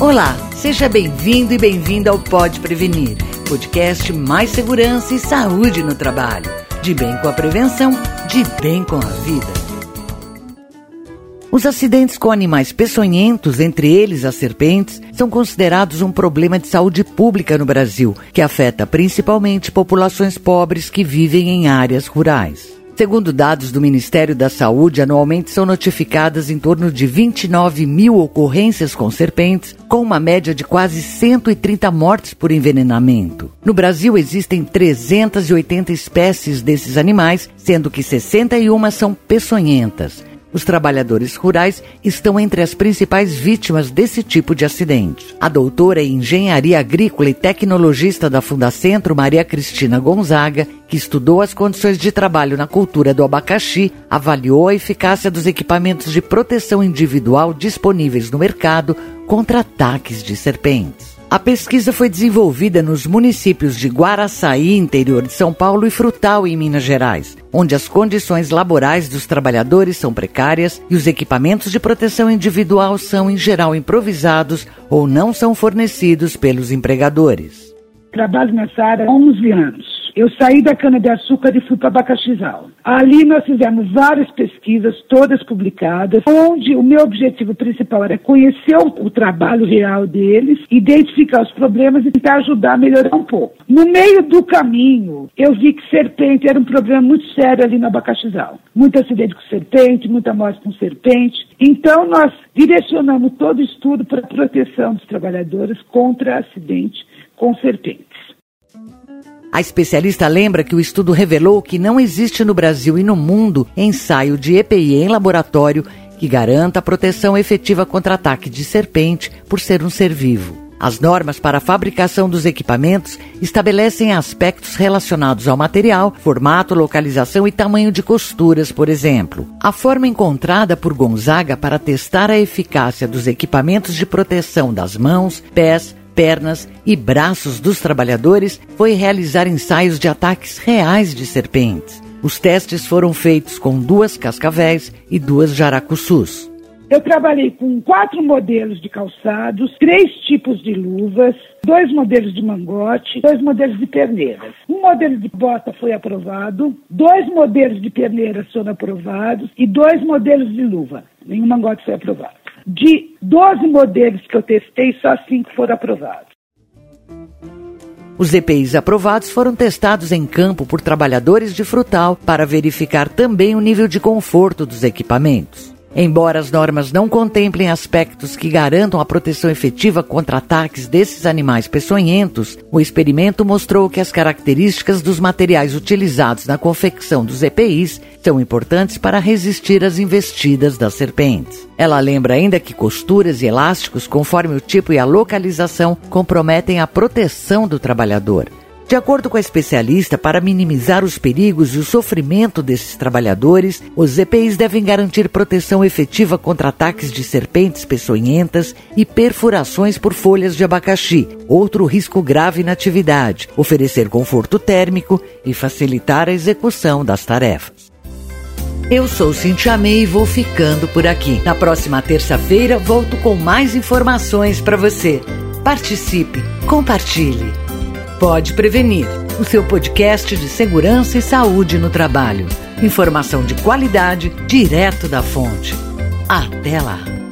Olá, seja bem-vindo e bem-vinda ao Pode Prevenir, podcast mais segurança e saúde no trabalho. De bem com a prevenção, de bem com a vida. Os acidentes com animais peçonhentos, entre eles as serpentes, são considerados um problema de saúde pública no Brasil, que afeta principalmente populações pobres que vivem em áreas rurais. Segundo dados do Ministério da Saúde, anualmente são notificadas em torno de 29 mil ocorrências com serpentes, com uma média de quase 130 mortes por envenenamento. No Brasil existem 380 espécies desses animais, sendo que 61 são peçonhentas. Os trabalhadores rurais estão entre as principais vítimas desse tipo de acidente. A doutora em Engenharia Agrícola e tecnologista da Fundacentro, Maria Cristina Gonzaga, que estudou as condições de trabalho na cultura do abacaxi, avaliou a eficácia dos equipamentos de proteção individual disponíveis no mercado contra ataques de serpentes. A pesquisa foi desenvolvida nos municípios de Guaraçaí, interior de São Paulo, e Frutal, em Minas Gerais, onde as condições laborais dos trabalhadores são precárias e os equipamentos de proteção individual são, em geral, improvisados ou não são fornecidos pelos empregadores. Trabalho nessa área há 11 anos. Eu saí da cana-de-açúcar e fui para abacaxizal. Ali nós fizemos várias pesquisas, todas publicadas, onde o meu objetivo principal era conhecer o, o trabalho real deles, identificar os problemas e tentar ajudar a melhorar um pouco. No meio do caminho, eu vi que serpente era um problema muito sério ali no abacaxizal. Muito acidente com serpente, muita morte com serpente. Então nós direcionamos todo o estudo para a proteção dos trabalhadores contra acidente com serpentes. A especialista lembra que o estudo revelou que não existe no Brasil e no mundo ensaio de EPI em laboratório que garanta proteção efetiva contra ataque de serpente por ser um ser vivo. As normas para a fabricação dos equipamentos estabelecem aspectos relacionados ao material, formato, localização e tamanho de costuras, por exemplo. A forma encontrada por Gonzaga para testar a eficácia dos equipamentos de proteção das mãos, pés, pernas e braços dos trabalhadores foi realizar ensaios de ataques reais de serpentes. Os testes foram feitos com duas cascavéis e duas jaracuçus. Eu trabalhei com quatro modelos de calçados, três tipos de luvas, dois modelos de mangote, dois modelos de perneiras. Um modelo de bota foi aprovado, dois modelos de perneiras foram aprovados e dois modelos de luva. Nenhum mangote foi aprovado. De 12 modelos que eu testei, só 5 foram aprovados. Os EPIs aprovados foram testados em campo por trabalhadores de frutal para verificar também o nível de conforto dos equipamentos. Embora as normas não contemplem aspectos que garantam a proteção efetiva contra ataques desses animais peçonhentos, o experimento mostrou que as características dos materiais utilizados na confecção dos EPIs são importantes para resistir às investidas das serpentes. Ela lembra ainda que costuras e elásticos, conforme o tipo e a localização, comprometem a proteção do trabalhador. De acordo com a especialista, para minimizar os perigos e o sofrimento desses trabalhadores, os EPIs devem garantir proteção efetiva contra ataques de serpentes peçonhentas e perfurações por folhas de abacaxi, outro risco grave na atividade, oferecer conforto térmico e facilitar a execução das tarefas. Eu sou Cintia May e vou ficando por aqui. Na próxima terça-feira volto com mais informações para você. Participe, compartilhe. Pode Prevenir, o seu podcast de segurança e saúde no trabalho. Informação de qualidade direto da fonte. Até lá!